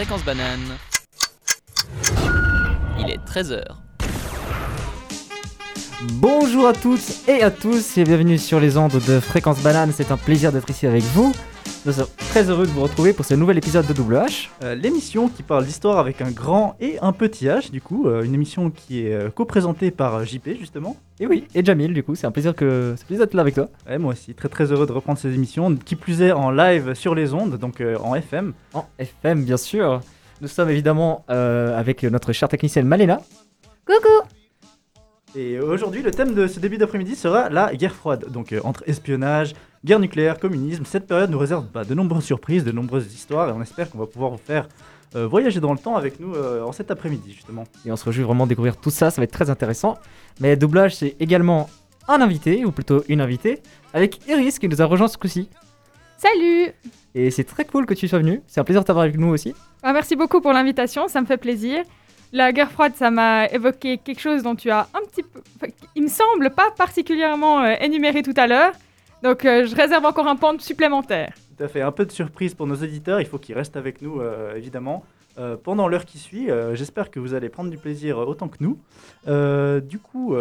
Fréquence Banane. Il est 13h. Bonjour à toutes et à tous et bienvenue sur les ondes de Fréquence Banane. C'est un plaisir d'être ici avec vous. Nous sommes très heureux de vous retrouver pour ce nouvel épisode de Double H. Euh, l'émission qui parle d'histoire avec un grand et un petit H, du coup, euh, une émission qui est euh, co-présentée par euh, JP, justement. Et oui, et Jamil, du coup, c'est un plaisir que c'est un plaisir d'être là avec toi. Ouais, moi aussi, très très heureux de reprendre ces émissions, qui plus est en live sur les ondes, donc euh, en FM. En FM, bien sûr. Nous sommes évidemment euh, avec notre chère technicienne Malena. Coucou Et aujourd'hui, le thème de ce début d'après-midi sera la guerre froide. Donc euh, entre espionnage, guerre nucléaire, communisme, cette période nous réserve bah, de nombreuses surprises, de nombreuses histoires, et on espère qu'on va pouvoir vous faire euh, voyager dans le temps avec nous euh, en cet après-midi, justement. Et on se réjouit vraiment de découvrir tout ça, ça va être très intéressant. Mais doublage, c'est également un invité, ou plutôt une invitée, avec Iris qui nous a rejoint ce coup-ci. Salut Et c'est très cool que tu sois venu. C'est un plaisir de t'avoir avec nous aussi. Ah, Merci beaucoup pour l'invitation, ça me fait plaisir. La guerre froide, ça m'a évoqué quelque chose dont tu as un petit peu... enfin, il me semble pas particulièrement euh, énuméré tout à l'heure. Donc euh, je réserve encore un pan supplémentaire. Tout à fait, un peu de surprise pour nos auditeurs, il faut qu'ils restent avec nous euh, évidemment. Euh, pendant l'heure qui suit, j'espère que vous allez prendre du plaisir autant que nous. Du coup,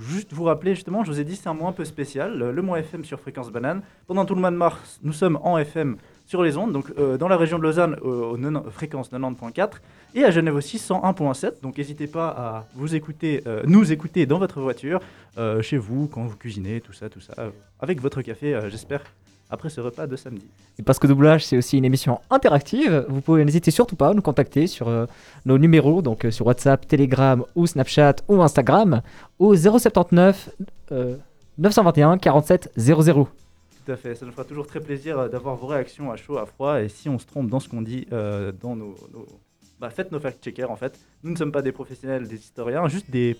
juste vous rappeler justement, je vous ai dit c'est un mois un peu spécial, le mois FM sur Fréquence Banane. Pendant tout le mois de mars, nous sommes en FM sur les ondes, donc euh, dans la région de Lausanne au, au 90 fréquence 90.4 et à Genève aussi 101.7. Donc n'hésitez pas à vous écouter, euh, nous écouter dans votre voiture, euh, chez vous, quand vous cuisinez, tout ça, tout ça, euh, avec votre café, euh, j'espère, après ce repas de samedi. Et parce que Doublage, c'est aussi une émission interactive, vous pouvez n'hésiter surtout pas à nous contacter sur euh, nos numéros, donc euh, sur WhatsApp, Telegram ou Snapchat ou Instagram, au 079 euh, 921 47 00. Tout à fait, ça nous fera toujours très plaisir euh, d'avoir vos réactions à chaud, à froid, et si on se trompe dans ce qu'on dit, euh, dans nos, nos- Bah, faites nos fact-checkers en fait. Nous ne sommes pas des professionnels, des historiens, juste des,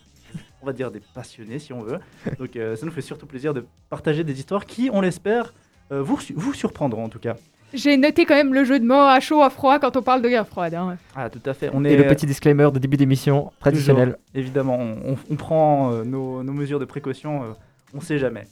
on va dire des passionnés si on veut. Donc euh, ça nous fait surtout plaisir de partager des histoires qui, on l'espère, euh, vous, vous surprendront en tout cas. J'ai noté quand même le jeu de mots à chaud, à froid quand on parle de guerre froide. hein. Ah, tout à fait. On Et est le petit disclaimer de début d'émission traditionnel. Évidemment, on, on- on prend euh, nos, nos mesures de précaution, euh, on sait jamais.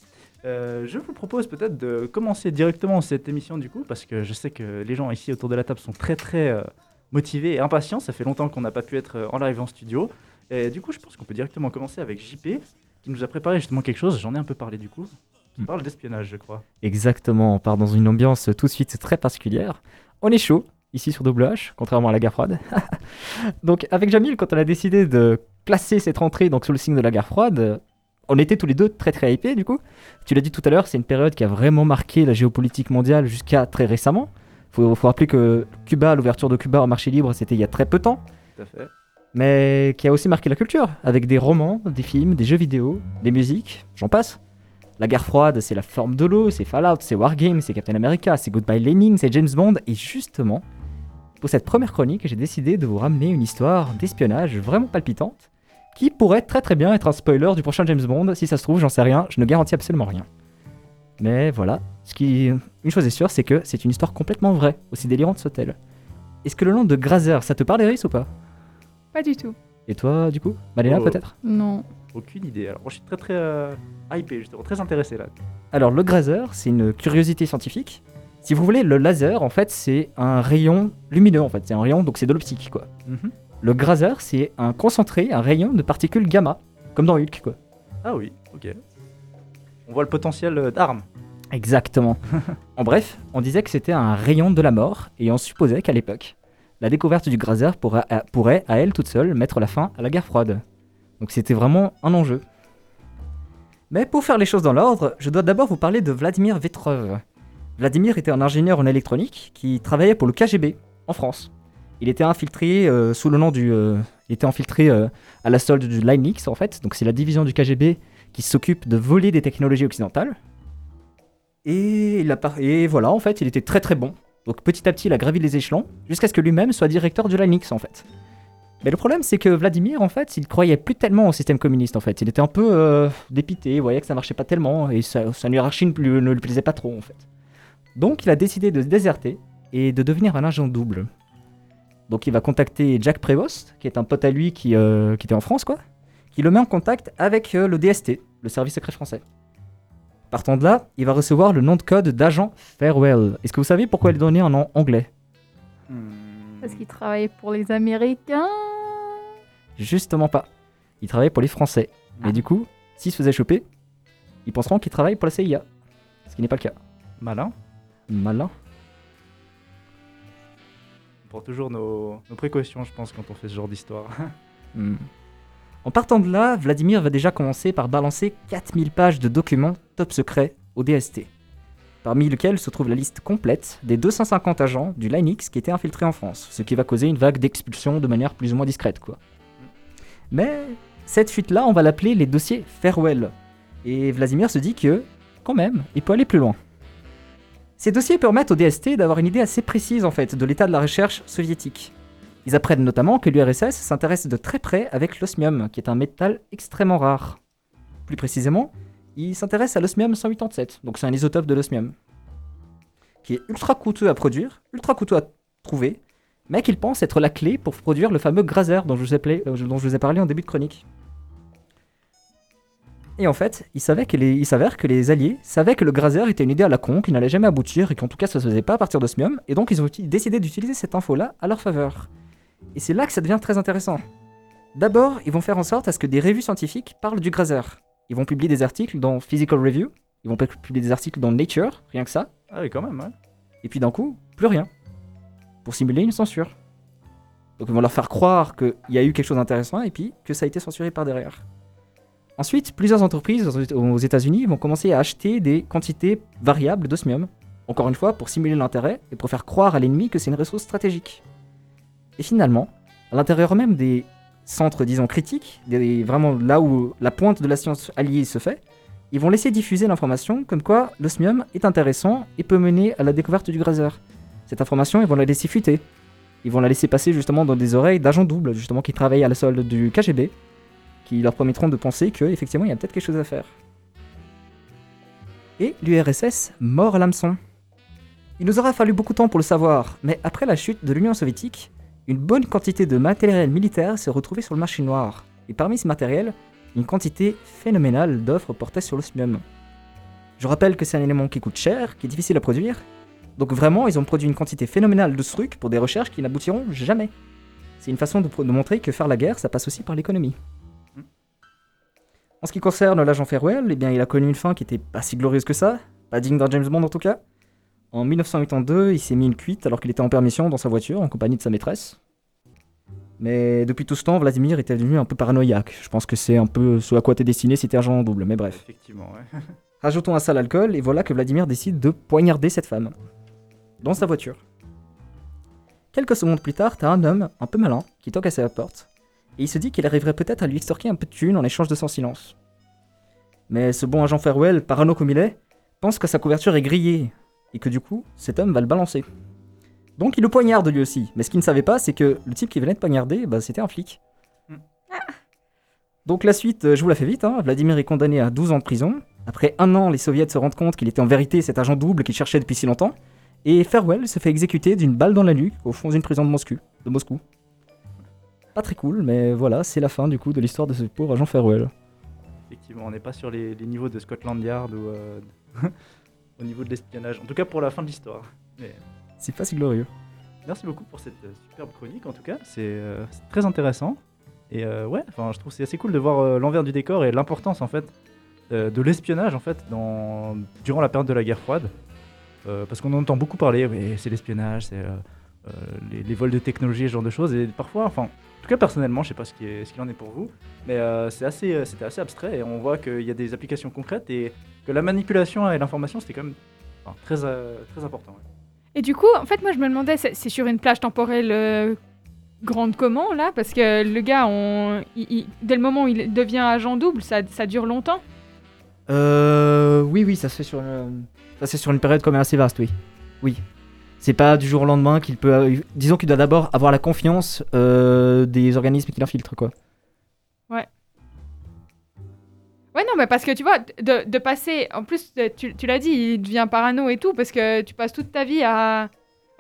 Euh, je vous propose peut-être de commencer directement cette émission du coup, parce que je sais que les gens ici autour de la table sont très très euh, motivés et impatients. Ça fait longtemps qu'on n'a pas pu être euh, en live en studio. Et du coup, je pense qu'on peut directement commencer avec JP, qui nous a préparé justement quelque chose, j'en ai un peu parlé du coup, qui Mm. parle d'espionnage, je crois. Exactement, on part dans une ambiance tout de suite très particulière. On est chaud, ici sur Double H, contrairement à la guerre froide. donc avec Jamil, quand on a décidé de placer cette rentrée donc, sous le signe de la guerre froide, on était tous les deux très très hypés du coup. Tu l'as dit tout à l'heure, c'est une période qui a vraiment marqué la géopolitique mondiale jusqu'à très récemment. Faut, faut rappeler que Cuba, l'ouverture de Cuba au marché libre, c'était il y a très peu de temps, Tout à fait. mais qui a aussi marqué la culture, avec des romans, des films, des jeux vidéo, des musiques, j'en passe. La guerre froide, c'est la forme de l'eau, c'est Fallout, c'est Wargame, c'est Captain America, c'est Goodbye Lenin, c'est James Bond. Et justement, pour cette première chronique, j'ai décidé de vous ramener une histoire d'espionnage vraiment palpitante, qui pourrait très très bien être un spoiler du prochain James Bond. Si ça se trouve, j'en sais rien, je ne garantis absolument rien. Mais voilà, ce qui, une chose est sûre, c'est que c'est une histoire complètement vraie, aussi délirante soit-elle. Est-ce que le nom de Grazer, ça te parle, Eris, ou pas? Pas du tout. Et toi, du coup? Malena, Oh. peut-être? Non. Aucune idée. Alors, moi, je suis très très euh, hypé, justement, très intéressé là. Alors le grazer, c'est une curiosité scientifique. Si vous voulez, le laser, en fait, c'est un rayon lumineux, en fait. C'est un rayon, donc c'est de l'optique, quoi. Mhm. Le grazer, c'est un concentré, un rayon de particules gamma, comme dans Hulk, quoi. Ah oui, ok. On voit le potentiel euh, d'armes. Exactement. en bref, on disait que c'était un rayon de la mort, et on supposait qu'à l'époque, la découverte du grazer pourrait, à- pourrait, à elle toute seule, mettre la fin à la guerre froide. Donc c'était vraiment un enjeu. Mais pour faire les choses dans l'ordre, je dois d'abord vous parler de Vladimir Vetrov. Vladimir était un ingénieur en électronique qui travaillait pour le KGB en France. Il était infiltré euh, sous le nom du. euh, il était infiltré euh, à la solde du Linux en fait, donc c'est la division du KGB qui s'occupe de voler des technologies occidentales. Et, voilà, en fait, il était très très bon. Donc petit à petit, il a gravi les échelons jusqu'à ce que lui-même soit directeur du Linux en fait. Mais le problème, c'est que Vladimir, en fait, il croyait plus tellement au système communiste en fait. Il était un peu dépité, il voyait que ça marchait pas tellement et sa, hiérarchie ne, ne lui plaisait pas trop en fait. Donc il a décidé de se déserter et de devenir un agent double. Donc il va contacter Jack Prévost, qui est un pote à lui qui, euh, qui était en France, quoi, qui le met en contact avec euh, le DST, le service secret français. Partant de là, il va recevoir le nom de code d'agent Farewell. Est-ce que vous savez pourquoi il est donné un nom anglais? Hmm, Parce qu'il travaillait pour les Américains? Justement pas. Il travaille pour les Français. Mais Ah. du coup, s'il se faisait choper, ils penseront qu'il travaille pour la CIA. Ce qui n'est pas le cas. Malin. Malin. Toujours nos, précautions, je pense, quand on fait ce genre d'histoire. Hmm. En partant de là, Vladimir va déjà commencer par balancer 4000 pages de documents top secrets au DST, parmi lesquels se trouve la liste complète des 250 agents du Linux qui étaient infiltrés en France, ce qui va causer une vague d'expulsion de manière plus ou moins discrète, quoi. Mais cette fuite-là, on va l'appeler les dossiers Farewell. Et Vladimir se dit que, quand même, il peut aller plus loin. Ces dossiers permettent au DST d'avoir une idée assez précise en fait de l'état de la recherche soviétique. Ils apprennent notamment que l'URSS s'intéresse de très près avec l'osmium, qui est un métal extrêmement rare. Plus précisément, ils s'intéressent à l'osmium 187, donc c'est un isotope de l'osmium, qui est ultra coûteux à produire, ultra coûteux à trouver, mais qu'ils pensent être la clé pour produire le fameux Graser euh, dont je vous ai parlé en début de chronique. Et en fait, il, que s'avère que les Alliés savaient que le Graser était une idée à la con, qui n'allait jamais aboutir, et qu'en tout cas ça se faisait pas à partir d'osmium, et donc ils ont décidé d'utiliser cette info-là à leur faveur. Et c'est là que ça devient très intéressant. D'abord, ils vont faire en sorte à ce que des revues scientifiques parlent du Graser. Ils vont publier des articles dans Physical Review, ils vont pu- publier des articles dans Nature, rien que ça, Ah oui, quand même, ouais. et puis d'un coup, plus rien. Pour simuler une censure. Donc ils vont leur faire croire qu'il y a eu quelque chose d'intéressant et puis que ça a été censuré par derrière. Ensuite, plusieurs entreprises aux- États-Unis vont commencer à acheter des quantités variables d'osmium. Encore une fois, pour simuler l'intérêt et pour faire croire à l'ennemi que c'est une ressource stratégique. Et finalement, à l'intérieur même des centres, disons, critiques, des- vraiment là où la pointe de la science alliée se fait, ils vont laisser diffuser l'information comme quoi l'osmium est intéressant et peut mener à la découverte du Graser. Cette information, ils vont la laisser fuiter. Ils vont la laisser passer justement dans des oreilles d'agents doubles, justement, qui travaillent à la solde du KGB, qui leur permettront de penser qu'effectivement, il y a peut-être quelque chose à faire. Et l'URSS mord à l'hameçon. Il nous aura fallu beaucoup de temps pour le savoir, mais après la chute de l'Union soviétique, une bonne quantité de matériel militaire s'est retrouvée sur le marché noir. Et parmi ce matériel, une quantité phénoménale d'offres portaient sur l'osmium. Je rappelle que c'est un élément qui coûte cher, qui est difficile à produire, donc vraiment, ils ont produit une quantité phénoménale de ce truc pour des recherches qui n'aboutiront jamais. C'est une façon de montrer que faire la guerre, ça passe aussi par l'économie. En ce qui concerne l'agent Farewell, eh bien, il a connu une fin qui était pas si glorieuse que ça, pas digne d'un James Bond en tout cas. En 1982, il s'est mis une cuite alors qu'il était en permission dans sa voiture en compagnie de sa maîtresse. Mais depuis tout ce temps, Vladimir était devenu un peu paranoïaque. Je pense que c'est un peu ce à quoi t'es destiné si t'es agent en double, mais bref. Effectivement, ouais. Rajoutons à ça l'alcool, et voilà que Vladimir décide de poignarder cette femme. Dans sa voiture. Quelques secondes plus tard, t'as un homme, un peu malin, qui toque à sa porte, et il se dit qu'il arriverait peut-être à lui extorquer un peu de thunes en échange de son silence. Mais ce bon agent Farewell, parano comme il est, pense que sa couverture est grillée, et que du coup, cet homme va le balancer. Donc il le poignarde lui aussi, mais ce qu'il ne savait pas, c'est que le type qui venait de poignarder, bah, c'était un flic. Hmm. Donc la suite, euh, je vous la fais vite, hein. Vladimir est condamné à 12 ans de prison, après un an, les soviets se rendent compte qu'il était en vérité cet agent double qu'il cherchait depuis si longtemps. Et Farewell se fait exécuter d'une balle dans la nuque au fond d'une prison de Moscou. De Moscou. Pas très cool, mais voilà, c'est la fin du coup de l'histoire de ce pauvre agent Farewell. Effectivement, on n'est pas sur les, les niveaux de Scotland Yard ou euh, au niveau de l'espionnage. En tout cas, pour la fin de l'histoire. Mais C'est pas si glorieux. merci beaucoup pour cette euh, superbe chronique. En tout cas, c'est euh, très intéressant. Et ouais, enfin, je trouve c'est assez cool de voir l'envers du décor et l'importance en fait de l'espionnage en fait dans durant la période de la guerre froide. Parce qu'on en entend beaucoup parler, oui, c'est l'espionnage, c'est les, les vols de technologie, ce genre de choses. Et parfois, enfin, en tout cas personnellement, je sais pas ce qu'il en est pour vous, mais euh, c'est assez, euh, c'était assez abstrait et on voit qu'il y a des applications concrètes et que la manipulation et l'information c'était quand même enfin, très, euh, très important. ouais. Et du coup, en fait, moi, je me demandais, c'est c'est sur une plage temporelle euh, grande comment, là? Parce que le gars, on, il- il- dès le moment où il devient agent double, ça, ça dure longtemps? Euh. Oui, oui, ça se fait sur une, ça se fait sur une période quand même assez vaste, oui. Oui. C'est pas du jour au lendemain qu'il peut. euh, Disons qu'il doit d'abord avoir la confiance euh, des organismes qui l'infiltrent, quoi. Ouais, non, mais parce que tu vois, de, passer. En plus, de- tu, l'as dit, il devient parano et tout, parce que tu passes toute ta vie à,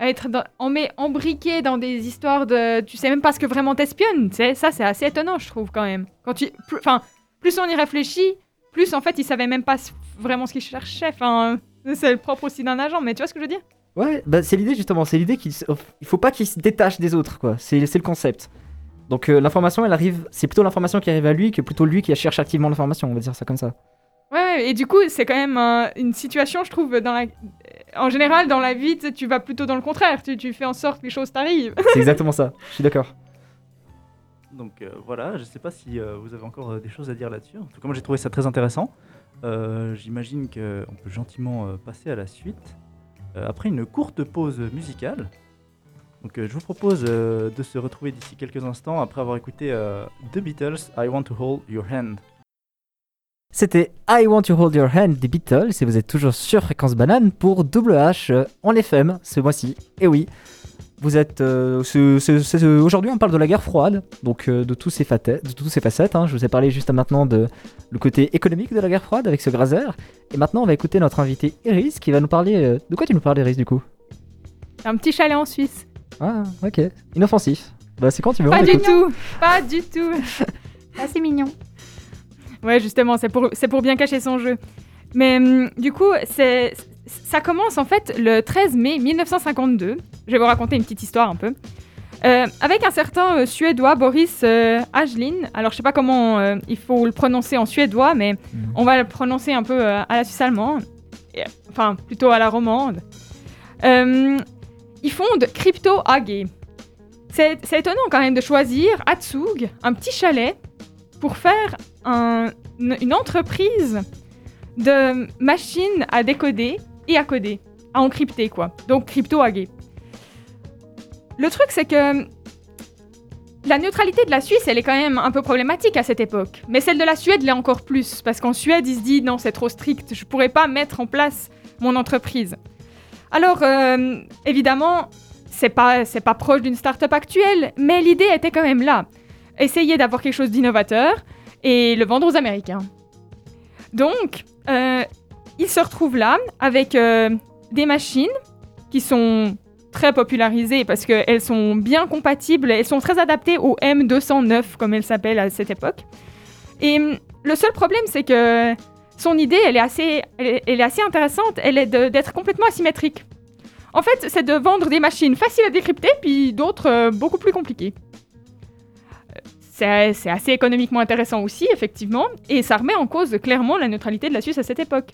être dans, embriqué dans des histoires de. Tu sais même pas ce que vraiment t'espionnes, tu sais. Ça, c'est assez étonnant, je trouve, quand même. Quand tu. plus- Enfin, plus on y réfléchit, plus en fait, il savait même pas vraiment ce qu'il cherchait. Enfin, c'est le propre aussi d'un agent, mais tu vois ce que je veux dire? Ouais, bah c'est l'idée justement, c'est l'idée qu'il il faut pas qu'il se détache des autres, quoi. C'est c'est le concept. Donc euh, l'information, elle arrive, c'est plutôt l'information qui arrive à lui que plutôt lui qui cherche activement l'information, on va dire ça comme ça. Ouais, et du coup, c'est quand même euh, une situation, je trouve, dans la... En général, dans la vie, tu vas plutôt dans le contraire. Tu, tu fais en sorte que les choses t'arrivent. C'est exactement ça, je suis d'accord. Donc euh, voilà, je ne sais pas si euh, vous avez encore euh, des choses à dire là-dessus. En tout cas, moi j'ai trouvé ça très intéressant. Euh, J'imagine qu'on peut gentiment euh, passer à la suite. Euh, après une courte pause musicale. Donc euh, je vous propose euh, de se retrouver d'ici quelques instants après avoir écouté The Beatles, I Want to Hold Your Hand. C'était I Want to Hold Your Hand des Beatles et vous êtes toujours sur Fréquence Banane pour Double H euh, en FM ce mois-ci. Et oui, vous êtes. euh, Aujourd'hui, on parle de la guerre froide, donc euh, de, tous ces facettes, de toutes ces facettes. hein. Je vous ai parlé juste maintenant de le côté économique de la guerre froide avec ce Grazer. Et maintenant, on va écouter notre invité Iris qui va nous parler. euh, De quoi tu nous parles, Iris, du coup? Un petit chalet en Suisse. Ah, ok. Inoffensif. Bah, c'est quand tu veux. Pas du tout. Pas du tout. Ah, c'est mignon. Ouais, justement, c'est pour, c'est pour bien cacher son jeu. Mais hum, du coup, c'est, ça commence en fait le 13 mai 1952. Je vais vous raconter une petite histoire un peu. Euh, avec un certain euh, Suédois, Boris euh, Hagelin. Alors, je sais pas comment euh, il faut le prononcer en suédois, mais Mhm. on va le prononcer un peu à la suisse allemande. Et, enfin, plutôt à la romande. Ils fondent Crypto AG. C'est étonnant quand même de choisir à Zug, un petit chalet, pour faire un- une une entreprise de machines à décoder et à coder, à encrypter quoi. Donc Crypto AG. Le truc c'est que la neutralité de la Suisse, elle est quand même un peu problématique à cette époque. Mais celle de la Suède l'est encore plus, parce qu'en Suède, il se dit non, c'est trop strict, je pourrais pas mettre en place mon entreprise. Alors, euh, évidemment, c'est pas, c'est pas proche d'une start-up actuelle, mais l'idée était quand même là. Essayer d'avoir quelque chose d'innovateur et le vendre aux Américains. Donc, euh, il se retrouve là avec euh, des machines qui sont très popularisées parce qu'elles sont bien compatibles, elles sont très adaptées au M209 comme elles s'appellent à cette époque. Et hum, le seul problème c'est que son idée elle est assez, elle est, assez intéressante, elle est d'être complètement asymétrique. En fait, c'est de vendre des machines faciles à décrypter puis d'autres euh, beaucoup plus compliquées. Euh, c'est assez économiquement intéressant aussi, effectivement, et ça remet en cause clairement la neutralité de la Suisse à cette époque.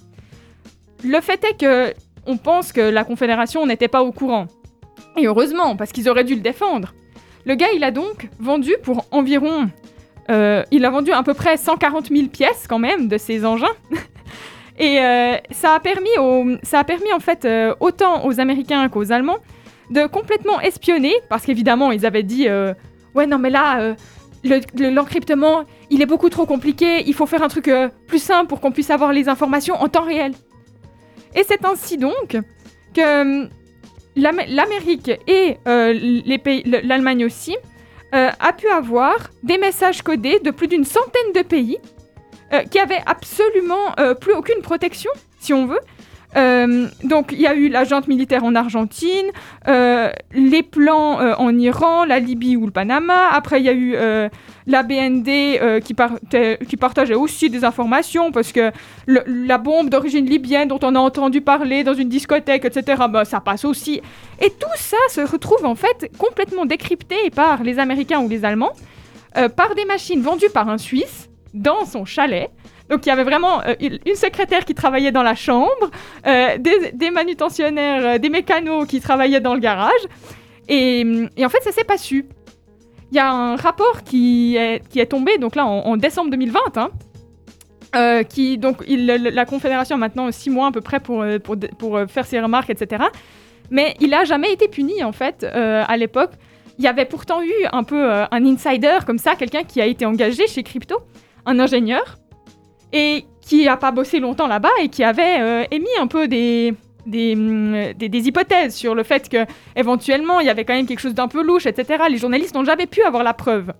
Le fait est que on pense que la Confédération n'était pas au courant. Et heureusement, parce qu'ils auraient dû le défendre. Le gars, il a donc vendu pour environ... euh, il a vendu à peu près 140 000 pièces quand même de ses engins. Et euh, ça, a permis en fait euh, autant aux Américains qu'aux Allemands de complètement espionner, parce qu'évidemment ils avaient dit ouais non mais là euh, le- le- l'encryptement il est beaucoup trop compliqué, il faut faire un truc plus simple pour qu'on puisse avoir les informations en temps réel. Et c'est ainsi donc que l'Am- l'Amérique et euh, l'Allemagne aussi euh, a pu avoir des messages codés de plus d'une centaine de pays euh, qui avaient absolument plus aucune protection, si on veut. Euh, donc il y a eu la junte militaire en Argentine, euh, les plans euh, en Iran, la Libye ou le Panama. Après il y a eu la BND qui, partait- partageait aussi des informations parce que la bombe d'origine libyenne dont on a entendu parler dans une discothèque, etc., bah, ça passe aussi. Et tout ça se retrouve en fait complètement décrypté par les Américains ou les Allemands, par des machines vendues par un Suisse dans son chalet. Donc il y avait vraiment euh, une secrétaire qui travaillait dans la chambre, euh, des, manutentionnaires, euh, des mécanos qui travaillaient dans le garage. Et, hum, et en fait, ça s'est pas su. Il y a un rapport qui est, tombé, donc là, en, décembre 2020, hein, qui, donc, la Confédération a maintenant six mois à peu près pour, faire ses remarques, etc. Mais il a jamais été puni, en fait, à l'époque. Il y avait pourtant eu un peu un insider comme ça, quelqu'un qui a été engagé chez Crypto, un ingénieur, et qui a pas bossé longtemps là-bas et qui avait euh, émis un peu des, hum, des, des hypothèses sur le fait que éventuellement il y avait quand même quelque chose d'un peu louche, etc. Les journalistes n'ont jamais pu avoir la preuve.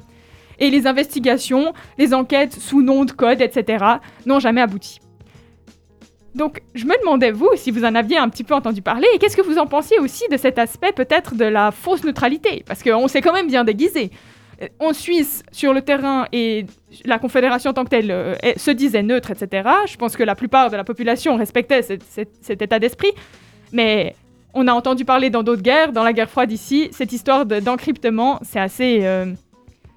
Et les investigations, les enquêtes sous nom de code, etc. n'ont jamais abouti. Donc, je me demandais, vous, si vous en aviez un petit peu entendu parler, et qu'est-ce que vous en pensiez aussi de cet aspect peut-être de la fausse neutralité? Parce qu'on s'est quand même bien déguisé. Euh, En Suisse, sur le terrain, et la Confédération en tant que telle euh, se disait neutre, etc. Je pense que la plupart de la population respectait cet, état d'esprit. Mais on a entendu parler dans d'autres guerres, dans la guerre froide ici, cette histoire de- d'encryptement, c'est assez. euh,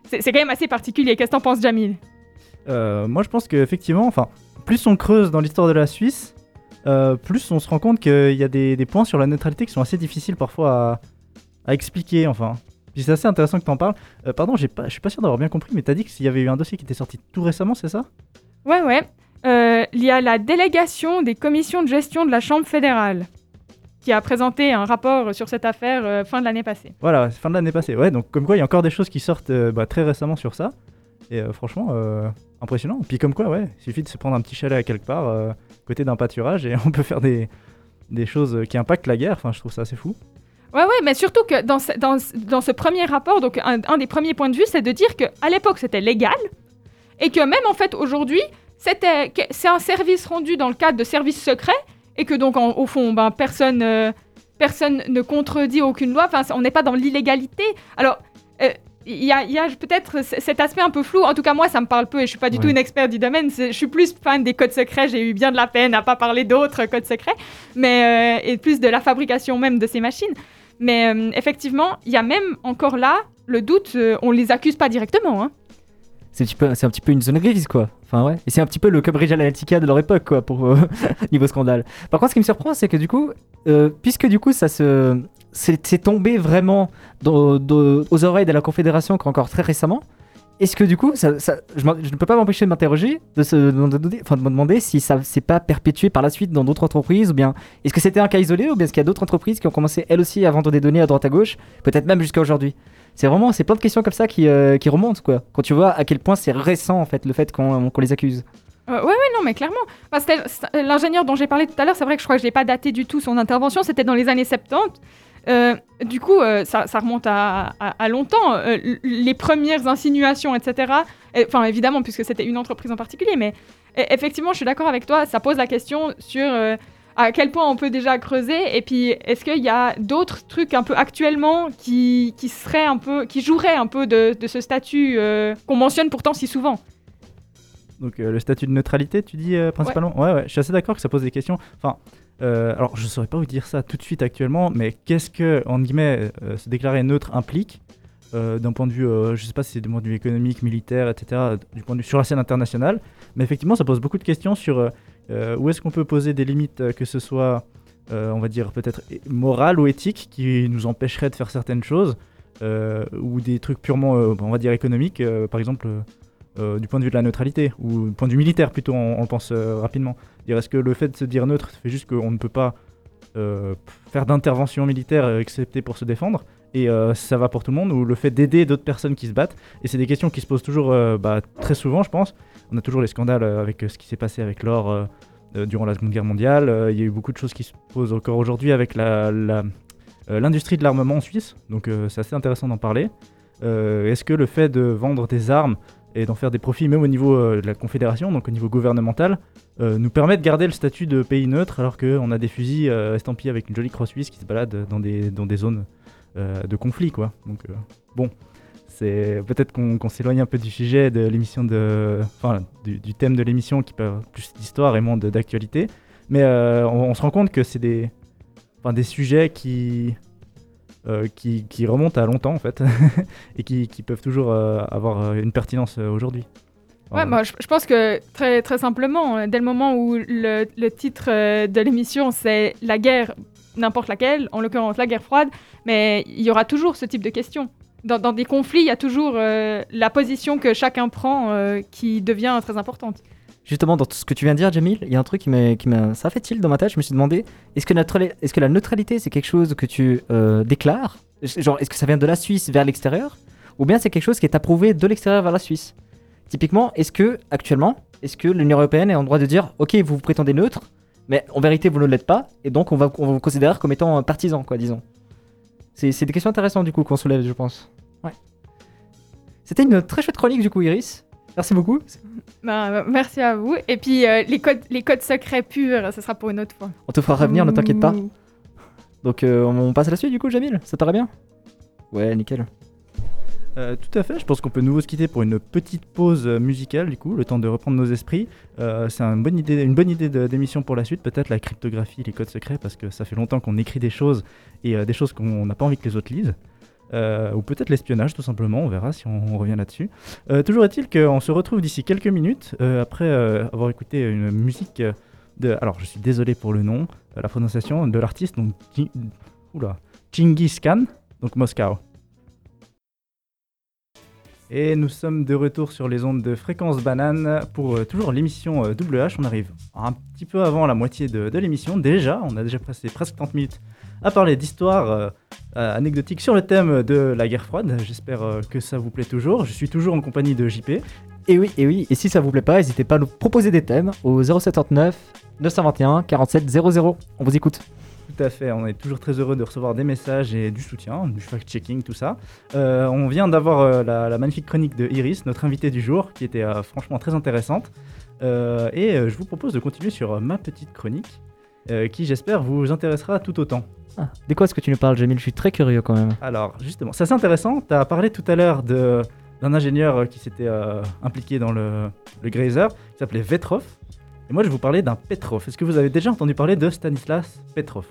c'est quand même assez particulier. Qu'est-ce que t'en penses, Jamil? Moi, je pense qu'effectivement, enfin, plus on creuse dans l'histoire de la Suisse, plus on se rend compte qu'il y a des, des points sur la neutralité qui sont assez difficiles parfois à, à expliquer, enfin. Puis c'est assez intéressant que tu en parles. Euh, pardon, j'ai pas, je suis pas sûr d'avoir bien compris, mais t'as dit qu'il y avait eu un dossier qui était sorti tout récemment, c'est ça? Ouais, ouais. Euh, il y a la délégation des commissions de gestion de la Chambre fédérale qui a présenté un rapport sur cette affaire euh, fin de l'année passée. Voilà, fin de l'année passée. Ouais, donc comme quoi, il y a encore des choses qui sortent bah, très récemment sur ça. Et franchement, impressionnant. Puis comme quoi, ouais, il suffit de se prendre un petit chalet à quelque part, côté d'un pâturage, et on peut faire des, des choses qui impactent la guerre. Enfin, je trouve ça assez fou. Ouais, ouais, mais surtout que dans ce, dans, ce- dans ce premier rapport, donc un, un des premiers points de vue, c'est de dire qu'à l'époque c'était légal et que même en fait aujourd'hui, c'était c'est un service rendu dans le cadre de services secrets et que donc en- au fond, ben, personne, euh, personne ne contredit aucune loi. Enfin, on n'est pas dans l'illégalité. Alors. euh, il y a, peut-être cet aspect un peu flou. En tout cas, moi, ça me parle peu et je suis pas du tout une experte du domaine. Je suis plus fan des codes secrets. J'ai eu bien de la peine à pas parler d'autres codes secrets, mais euh, et plus de la fabrication même de ces machines. Mais euh, effectivement, il y a même encore là le doute, euh, on les accuse pas directement. Hein. C'est un, petit peu- une zone grise, quoi. Enfin, ouais. Et c'est un petit peu le Cambridge Analytica de leur époque, quoi, pour euh, niveau scandale. Par contre, ce qui me surprend, c'est que du coup, euh, puisque du coup, ça se. C'est tombé vraiment aux oreilles de la Confédération qu'encore très récemment. Est-ce que du coup, je, ne peux pas m'empêcher de m'interroger, de, me demander si ça s'est pas perpétué par la suite dans d'autres entreprises, ou bien est-ce que c'était un cas isolé, ou bien est-ce qu'il y a d'autres entreprises qui ont commencé elles aussi à vendre des données à droite à gauche, peut-être même jusqu'à aujourd'hui? C'est vraiment, c'est plein de questions comme ça qui, euh, remontent, quoi. Quand tu vois à quel point c'est récent, en fait, le fait qu'on les accuse. Euh, ouais, ouais, non, mais clairement. L'ingénieur dont j'ai parlé tout à l'heure, c'est vrai que je crois que je l'ai pas daté du tout son intervention, c'était dans les années 70. Euh, du coup, euh, ça, remonte à, longtemps. Euh, les premières insinuations, etc. Et- Enfin, évidemment, puisque c'était une entreprise en particulier, mais e- effectivement, je suis d'accord avec toi. Ça pose la question sur à quel point on peut déjà creuser. Et puis, est-ce qu'il y a d'autres trucs un peu actuellement qui, qui un peu, qui joueraient un peu de, ce statut qu'on mentionne pourtant si souvent? Donc euh, le statut de neutralité, tu dis euh, principalement? Ouais. ouais, je suis assez d'accord que ça pose des questions. Enfin, euh, alors je saurais pas vous dire ça tout de suite actuellement, mais qu'est-ce que, en guillemets, se déclarer neutre implique d'un point de vue, je sais pas si c'est du point de vue économique, militaire, etc., du point de vue sur la scène internationale, mais effectivement ça pose beaucoup de questions sur où est-ce qu'on peut poser des limites, que ce soit, on va dire peut-être morales ou éthiques, qui nous empêcheraient de faire certaines choses, ou des trucs purement, on va dire économiques, par exemple. Euh, du point de vue de la neutralité, ou du point de vue militaire plutôt, on, le pense euh, rapidement. Est-ce que le fait de se dire neutre fait juste qu'on ne peut pas euh, faire d'intervention militaire excepté pour se défendre, et ça va pour tout le monde, ou le fait d'aider d'autres personnes qui se battent? Et c'est des questions qui se posent toujours bah, très souvent, je pense. On a toujours les scandales avec ce qui s'est passé avec l'or durant la Seconde Guerre mondiale. Il y a eu beaucoup de choses qui se posent encore aujourd'hui avec l'industrie de l'armement en Suisse, donc c'est assez intéressant d'en parler. Est-ce que le fait de vendre des armes et d'en faire des profits même au niveau euh, de la Confédération, donc au niveau gouvernemental, euh, nous permet de garder le statut de pays neutre alors qu'on a des fusils euh, estampillés avec une jolie croix suisse qui se baladent dans des, dans des zones de conflit. Quoi. Donc bon, c'est peut-être qu'on s'éloigne un peu du sujet de l'émission de, enfin du, thème de l'émission qui parle plus d'histoire et moins d'actualité, mais on, on se rend compte que c'est des, enfin, des sujets qui euh, qui, qui remontent à longtemps en fait et qui, qui peuvent toujours euh, avoir euh, une pertinence euh, aujourd'hui. Ouais, bah, je, je pense que très, très simplement, euh, dès le moment où le, le titre de l'émission c'est la guerre, n'importe laquelle, en l'occurrence la guerre froide, mais il y aura toujours ce type de questions. Dans, dans des conflits, il y a toujours la position que chacun prend qui devient très importante. Justement, dans tout ce que tu viens de dire, Jamil, il y a un truc qui m'a, ça a fait tilt dans ma tête. Je me suis demandé, est-ce que, la neutralité, c'est quelque chose que tu euh, déclares? Genre, est-ce que ça vient de la Suisse vers l'extérieur? Ou bien c'est quelque chose qui est approuvé de l'extérieur vers la Suisse? Typiquement, est-ce que, actuellement, est-ce que l'Union Européenne est en droit de dire, ok, vous vous prétendez neutre, mais en vérité, vous ne l'êtes pas, et donc on va, on va vous considérer comme étant euh, partisan, quoi, disons c'est des questions intéressantes, du coup, qu'on soulève, je pense. Ouais. C'était une très chouette chronique, du coup, Iris. Merci beaucoup. Euh, merci à vous. Et puis euh, les, codes, les codes secrets purs, ce sera pour une autre fois. On te fera revenir, ne t'inquiète pas. Donc euh, on passe à la suite du coup, Jamil Ça t'aurait bien? Ouais, nickel. Euh, tout à fait, je pense qu'on peut nouveau se quitter pour une petite pause musicale, du coup, le temps de reprendre nos esprits. Euh, c'est une bonne idée, une bonne idée de- d'émission pour la suite, peut-être la cryptographie, les codes secrets, parce que ça fait longtemps qu'on écrit des choses et euh, des choses qu'on n'a pas envie que les autres lisent. Euh, ou peut-être l'espionnage, tout simplement, on verra si on, revient là-dessus. Euh, toujours est-il qu'on se retrouve d'ici quelques minutes, euh, après avoir écouté une musique de... Alors, je suis désolé pour le nom, la prononciation de l'artiste, donc... Oula, Genghis Khan, donc Moscow. Et nous sommes de retour sur les ondes de Fréquence Banane pour toujours l'émission WH. On arrive un petit peu avant la moitié de l'émission. Déjà, on a déjà passé presque 30 minutes à parler d'histoires euh, euh, anecdotiques sur le thème de la guerre froide. J'espère euh, que ça vous plaît toujours. Je suis toujours en compagnie de JP. Et oui, et oui, et si ça vous plaît pas, n'hésitez pas à nous proposer des thèmes au 079 921 47 00. On vous écoute. Tout à fait, on est toujours très heureux de recevoir des messages et du soutien, du fact-checking, tout ça. Euh, on vient d'avoir euh, la, la magnifique chronique de Iris, notre invitée du jour, qui était euh, franchement très intéressante. Et je vous propose de continuer sur ma petite chronique, euh, qui j'espère vous intéressera tout autant. Ah, de quoi est-ce que tu nous parles, Jamil? Je suis très curieux quand même. Alors, justement, c'est assez intéressant. Tu as parlé tout à l'heure de- d'un ingénieur euh, qui s'était euh, impliqué dans le, le Grazer, qui s'appelait Vetrov. Et moi, je vais vous parler d'un Petrov. Est-ce que vous avez déjà entendu parler de Stanislas Petrov?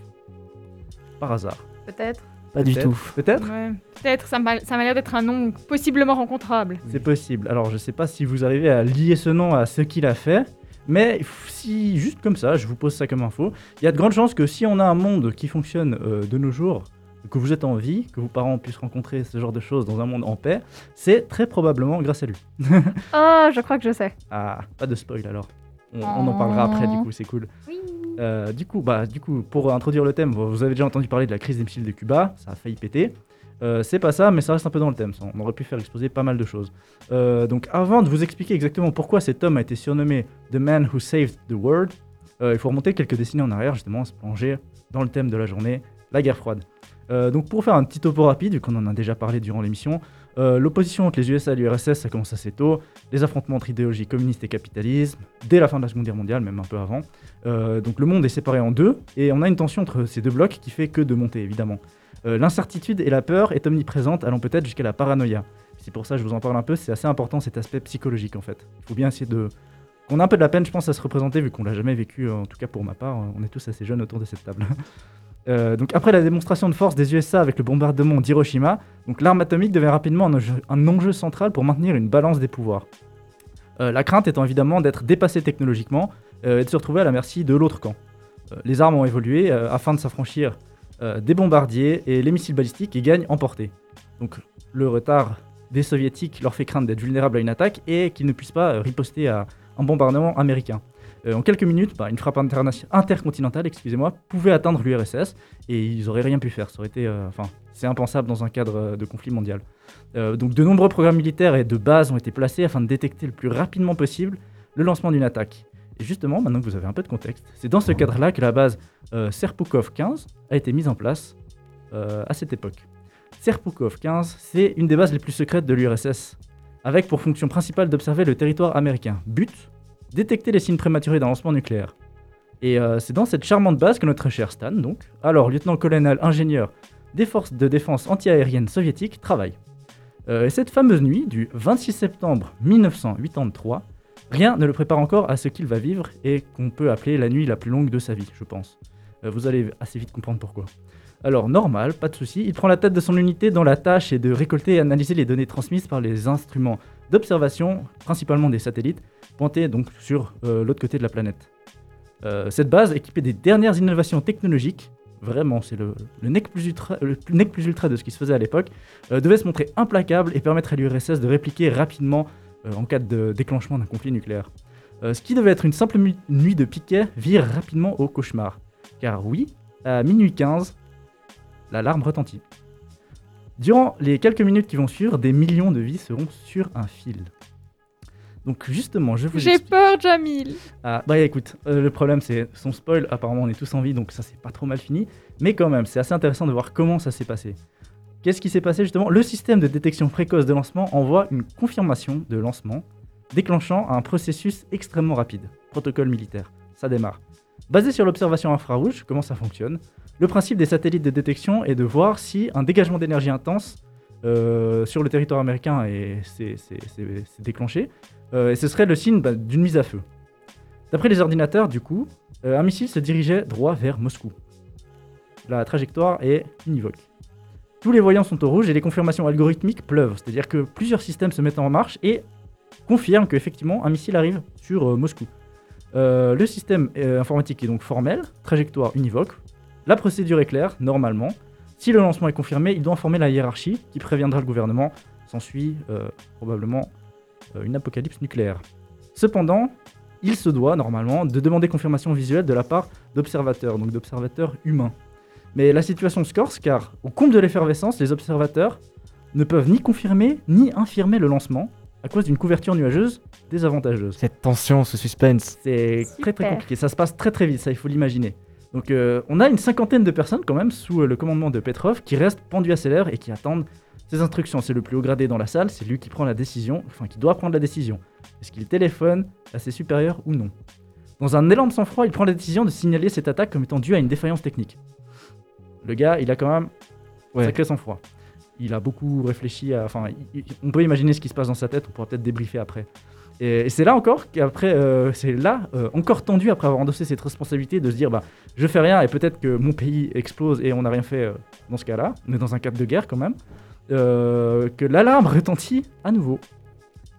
Par hasard Peut-être. Pas du tout. Peut-être? Ouais. Peut-être, ça m'a ça m'a l'air d'être un nom possiblement rencontrable. C'est possible. Alors, je sais pas si vous arrivez à lier ce nom à ce qu'il a fait, mais si, juste comme ça, je vous pose ça comme info, il y a de grandes chances que si on a un monde qui fonctionne euh, de nos jours, que vous êtes en vie, que vos parents puissent rencontrer ce genre de choses dans un monde en paix, c'est très probablement grâce à lui. Oh, je crois que je sais. Ah, pas de spoil alors. On, on en parlera après, du coup, c'est cool. Oui. Euh, du, coup, bah, du coup, pour introduire le thème, vous vous avez déjà entendu parler de la crise des missiles de Cuba, ça a failli péter. Euh, c'est pas ça, mais ça reste un peu dans le thème. On aurait pu faire exploser pas mal de choses. Euh, donc, avant de vous expliquer exactement pourquoi cet homme a été surnommé The Man Who Saved the World, euh, il faut remonter quelques décennies en arrière, justement, se plonger dans le thème de la journée, la guerre froide. Donc, pour faire un petit topo rapide, vu qu'on en a déjà parlé durant l'émission, l'opposition entre les USA et l'URSS, ça commence assez tôt. Les affrontements entre idéologie communiste et capitalisme, dès la fin de la Seconde Guerre mondiale, même un peu avant. Donc le monde est séparé en deux, et on a une tension entre ces deux blocs qui fait que de monter, évidemment. Euh, L'incertitude et la peur est omniprésente, allant peut-être jusqu'à la paranoïa. C'est pour ça que je vous en parle un peu, c'est assez important cet aspect psychologique en fait. Il faut bien essayer de... qu'on a un peu de la peine, je pense, à se représenter, vu qu'on l'a jamais vécu, euh, en tout cas pour ma part, on est tous assez jeunes autour de cette table. Euh, donc après la démonstration de force des USA avec le bombardement d'Hiroshima, l'arme atomique devient rapidement un enjeu, central pour maintenir une balance des pouvoirs. Euh, la crainte étant évidemment d'être dépassé technologiquement euh, et de se retrouver à la merci de l'autre camp. Euh, les armes ont évolué euh, afin de s'affranchir euh, des bombardiers et les missiles balistiques et gagnent en portée. Donc le retard des soviétiques leur fait craindre d'être vulnérables à une attaque et qu'ils ne puissent pas euh, riposter à un bombardement américain. Euh, en quelques minutes, bah, une frappe intercontinentale excusez-moi, pouvait atteindre l'URSS et ils n'auraient rien pu faire. Ça enfin, c'est impensable dans un cadre de conflit mondial. Donc de nombreux programmes militaires et de bases ont été placés afin de détecter le plus rapidement possible le lancement d'une attaque. Et justement, maintenant que vous avez un peu de contexte, c'est dans ce cadre-là que la base euh, Serpukhov 15 a été mise en place euh, à cette époque. Serpukhov 15, c'est une des bases les plus secrètes de l'URSS, avec pour fonction principale d'observer le territoire américain. But détecter les signes prématurés d'un lancement nucléaire. Et euh, c'est dans cette charmante base que notre cher Stan, donc, alors lieutenant-colonel ingénieur des forces de défense antiaérienne soviétiques, travaille. Euh, et cette fameuse nuit du 26 septembre 1983, rien ne le prépare encore à ce qu'il va vivre et qu'on peut appeler la nuit la plus longue de sa vie, je pense. Euh, vous allez assez vite comprendre pourquoi. Alors, normal, pas de souci, il prend la tête de son unité dont la tâche est de récolter et analyser les données transmises par les instruments d'observation, principalement des satellites, pointés donc sur euh, l'autre côté de la planète. Euh, cette base, équipée des dernières innovations technologiques, vraiment, c'est le, le plus ultra, le plus- ultra de ce qui se faisait à l'époque, devait se montrer implacable et permettre à l'URSS de répliquer rapidement en cas de déclenchement d'un conflit nucléaire. Euh, ce qui devait être une simple nuit de piquet vire rapidement au cauchemar. Car oui, à minuit 15, l'alarme retentit. Durant les quelques minutes qui vont suivre, des millions de vies seront sur un fil. Donc justement, je vous J'ai peur, Jamil. Ah, bah écoute, euh, le problème c'est son spoil, apparemment on est tous en vie, donc ça c'est pas trop mal fini. Mais quand même, c'est assez intéressant de voir comment ça s'est passé. Qu'est-ce qui s'est passé justement? Le système de détection précoce de lancement envoie une confirmation de lancement, déclenchant un processus extrêmement rapide. Protocole militaire. Ça démarre. Basé sur l'observation infrarouge, comment ça fonctionne? Le principe des satellites de détection est de voir si un dégagement d'énergie intense euh, sur le territoire américain c'est déclenché. Euh, et ce serait le signe bah, d'une mise à feu. D'après les ordinateurs, du coup, euh, un missile se dirigeait droit vers Moscou. La trajectoire est univoque. Tous les voyants sont au rouge et les confirmations algorithmiques pleuvent. C'est-à-dire que plusieurs systèmes se mettent en marche et confirment qu'effectivement un missile arrive sur euh, Moscou. Euh, le système euh, informatique est donc formel, trajectoire univoque. La procédure est claire, normalement. Si le lancement est confirmé, il doit informer la hiérarchie qui préviendra le gouvernement. S'ensuit probablement une apocalypse nucléaire. Cependant, il se doit normalement de demander confirmation visuelle de la part d'observateurs, donc d'observateurs humains. Mais la situation se corse car, au comble de l'effervescence, les observateurs ne peuvent ni confirmer ni infirmer le lancement à cause d'une couverture nuageuse désavantageuse. Cette tension, ce suspense. C'est très très compliqué, ça se passe très très vite, ça il faut l'imaginer. Donc euh, on a une cinquantaine de personnes quand même sous euh, le commandement de Petrov qui restent pendus à ses lèvres et qui attendent ses instructions. C'est le plus haut gradé dans la salle, c'est lui qui prend la décision, enfin qui doit prendre la décision. Est-ce qu'il téléphone à ses supérieurs ou non? Dans un élan de sang-froid, il prend la décision de signaler cette attaque comme étant due à une défaillance technique. Le gars, il a quand même Ouais. sacré sang-froid. Il a beaucoup réfléchi à... Enfin, on peut imaginer ce qui se passe dans sa tête, on pourra peut-être débriefer après. Et, et c'est là encore qu'après, euh, c'est là euh, encore tendu après avoir endossé cette responsabilité de se dire bah je fais rien et peut-être que mon pays explose et on n'a rien fait euh, dans ce cas-là. On est dans un cadre de guerre quand même. Euh, que l'alarme retentit à nouveau.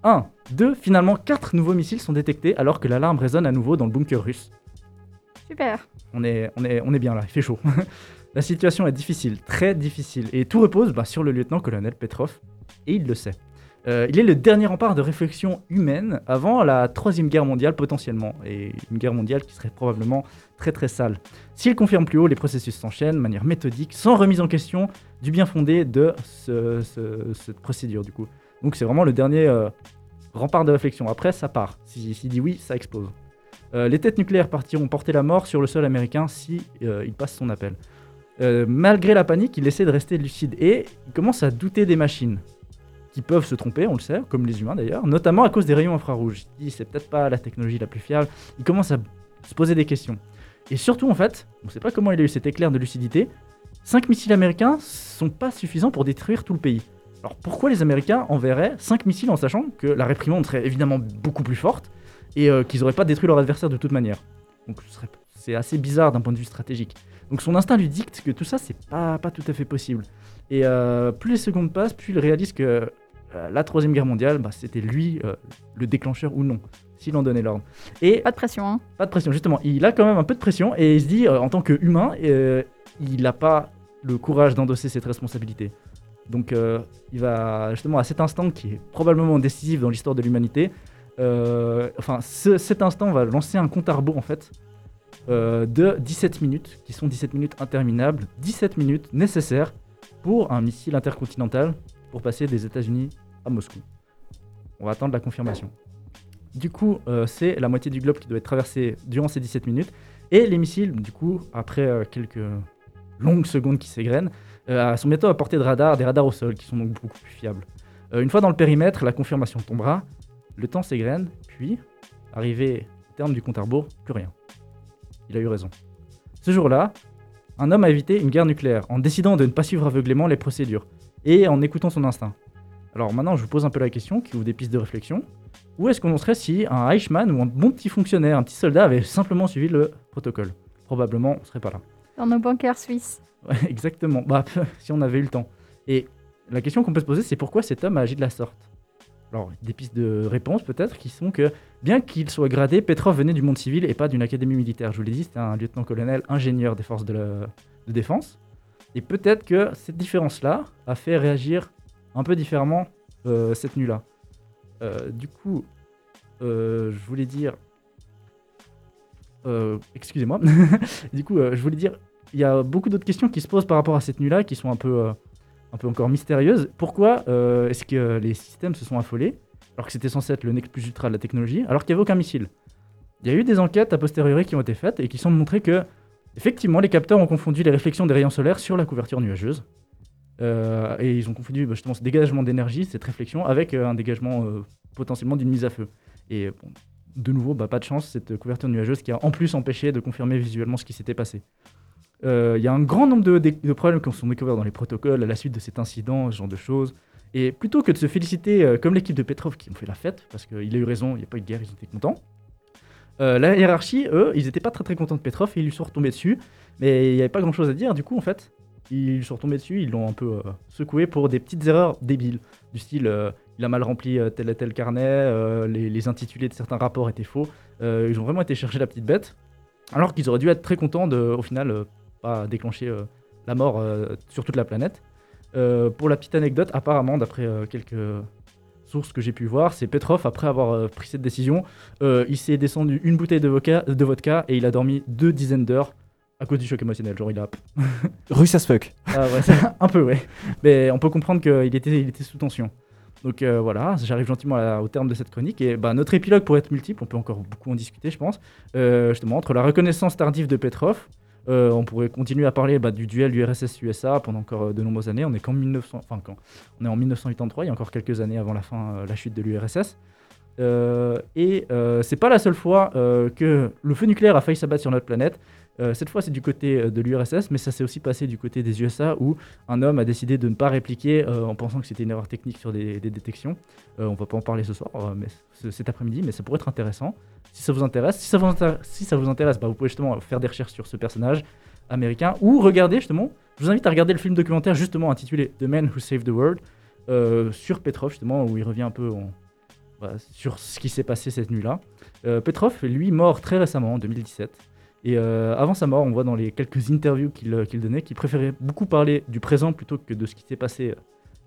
1, 2, finalement 4 nouveaux missiles sont détectés alors que l'alarme résonne à nouveau dans le bunker russe. Super. On est, on est, on est bien là, il fait chaud. La situation est difficile, très difficile, et tout repose bah, sur le lieutenant-colonel Petrov, et il le sait. Euh, il est le dernier rempart de réflexion humaine avant la troisième guerre mondiale potentiellement, et une guerre mondiale qui serait probablement très très sale. S'il confirme plus haut, les processus s'enchaînent de manière méthodique, sans remise en question du bien fondé de ce- ce- cette procédure du coup. Donc c'est vraiment le dernier euh, rempart de réflexion. Après, ça part. Si- S'il dit oui, ça explose. Euh, les têtes nucléaires partiront porter la mort sur le sol américain si il passe son appel. Euh, malgré la panique, il essaie de rester lucide et il commence à douter des machines qui peuvent se tromper, on le sait, comme les humains d'ailleurs, notamment à cause des rayons infrarouges. Il dit c'est peut-être pas la technologie la plus fiable. Il commence à se poser des questions. Et surtout en fait, on ne sait pas comment il a eu cet éclair de lucidité. 5 missiles américains sont pas suffisants pour détruire tout le pays. Alors pourquoi les Américains enverraient 5 missiles en sachant que la réprimande serait évidemment beaucoup plus forte et euh, qu'ils n'auraient pas détruit leur adversaire de toute manière? Donc ce serait- c'est assez bizarre d'un point de vue stratégique. Donc son instinct lui dicte que tout ça c'est pas, pas tout à fait possible. Et euh, plus les secondes passent, plus il réalise que euh, la troisième guerre mondiale, bah, c'était lui euh, le déclencheur ou non, s'il en donnait l'ordre. Et Pas de pression, hein. pas de pression, justement. Il a quand même un peu de pression et il se dit, en tant qu'humain, il n'a pas le courage d'endosser cette responsabilité. Donc, il va justement à cet instant qui est probablement décisif dans l'histoire de l'humanité. enfin, ce- cet instant va lancer un compte à rebours en fait euh, de 17 minutes, qui sont 17 minutes interminables, 17 minutes nécessaires pour un missile intercontinental pour passer des États-Unis à Moscou. On va attendre la confirmation. Du coup, euh, c'est la moitié du globe qui doit être traversé durant ces 17 minutes. Et les missiles, du coup, après euh, quelques longues secondes qui s'égrènent, sont bientôt à portée de radar, des radars au sol, qui sont donc beaucoup plus fiables. Une fois dans le périmètre, la confirmation tombera, le temps s'égrène, puis, arrivé au terme du compte à rebours, plus rien. Il a eu raison. Ce jour-là, un homme a évité une guerre nucléaire en décidant de ne pas suivre aveuglément les procédures et en écoutant son instinct. Alors maintenant, je vous pose un peu la question, qui ouvre des pistes de réflexion. Où est-ce qu'on en serait si un Eichmann ou un bon petit fonctionnaire, un petit soldat avait simplement suivi le protocole? Probablement, on serait pas là. Dans nos bunkers suisses. Ouais, exactement. Bah, si on avait eu le temps. Et la question qu'on peut se poser, c'est pourquoi cet homme a agi de la sorte? Alors, des pistes de réponse peut-être qui sont que, bien qu'il soit gradé, Petrov venait du monde civil et pas d'une académie militaire. Je vous l'ai dit, c'était un lieutenant-colonel ingénieur des forces de, défense. Et peut-être que cette différence-là a fait réagir un peu différemment euh, cette nuit-là. Euh, du coup, euh, je voulais dire. Excusez-moi. du coup, je voulais dire il y a beaucoup d'autres questions qui se posent par rapport à cette nuit-là, qui sont un peu, encore mystérieuses. Pourquoi est-ce que les systèmes se sont affolés, alors que c'était censé être le nec plus ultra de la technologie, alors qu'il n'y avait aucun missile Il y a eu des enquêtes a posteriori qui ont été faites et qui semblent montrer que, effectivement, les capteurs ont confondu les réflexions des rayons solaires sur la couverture nuageuse. Euh, et ils ont confondu bah, justement ce dégagement d'énergie, cette réflexion, avec euh, un dégagement euh, potentiellement d'une mise à feu. Et de nouveau, bah, pas de chance, cette couverture nuageuse qui a en plus empêché de confirmer visuellement ce qui s'était passé. Il y a un grand nombre de, de problèmes qui sont découverts dans les protocoles à la suite de cet incident, ce genre de choses. Et plutôt que de se féliciter, euh, comme l'équipe de Petrov qui ont fait la fête, parce qu'il a eu raison, il n'y a pas eu de guerre, ils étaient contents. euh, la hiérarchie, eux, ils n'étaient pas très très contents de Petrov et ils lui sont retombés dessus. Mais il n'y avait pas grand chose à dire, du coup, en fait, ils lui sont retombés dessus, ils l'ont un peu euh, secoué pour des petites erreurs débiles. Du style, il a mal rempli tel et tel carnet, les, les intitulés de certains rapports étaient faux. Ils ont vraiment été chercher la petite bête. Alors qu'ils auraient dû être très contents de, au final, pas déclencher la mort sur toute la planète. Euh, pour la petite anecdote, apparemment, d'après euh, quelques sources que j'ai pu voir, c'est Petrov, après avoir euh, pris cette décision, il s'est descendu une bouteille de vodka, de vodka et il a dormi deux dizaines d'heures à cause du choc émotionnel. Genre, il a. Russe as fuck. Ah ouais, un peu, ouais. Mais on peut comprendre qu'il était, il était sous tension. Donc euh, voilà, j'arrive gentiment à- au terme de cette chronique. Et bah, notre épilogue pourrait être multiple, on peut encore beaucoup en discuter, je pense. Euh, justement, entre la reconnaissance tardive de Petrov, euh, on pourrait continuer à parler bah, du duel URSS-USA pendant encore euh, de nombreuses années. On est qu'en 1900, enfin quand en 1983, il y a encore quelques années avant la fin, euh, la chute de l'URSS. Euh, et c'est pas la seule fois que le feu nucléaire a failli s'abattre sur notre planète. Euh, cette fois, c'est du côté euh, de l'URSS, mais ça s'est aussi passé du côté des USA où un homme a décidé de ne pas répliquer euh, en pensant que c'était une erreur technique sur des, détections. Euh, on va pas en parler ce soir, mais cet après-midi, mais ça pourrait être intéressant. Si ça vous intéresse, si ça vous, intéresse, bah, vous pouvez justement faire des recherches sur ce personnage américain ou regarder justement. Je vous invite à regarder le film documentaire justement intitulé The Man Who Saved the World sur Petrov justement où il revient un peu sur ce qui s'est passé cette nuit-là. Petrov, lui, mort très récemment en 2017. Et euh, avant sa mort, on voit dans les quelques interviews qu'il euh, qu'il donnait qu'il préférait beaucoup parler du présent plutôt que de ce qui s'est passé euh,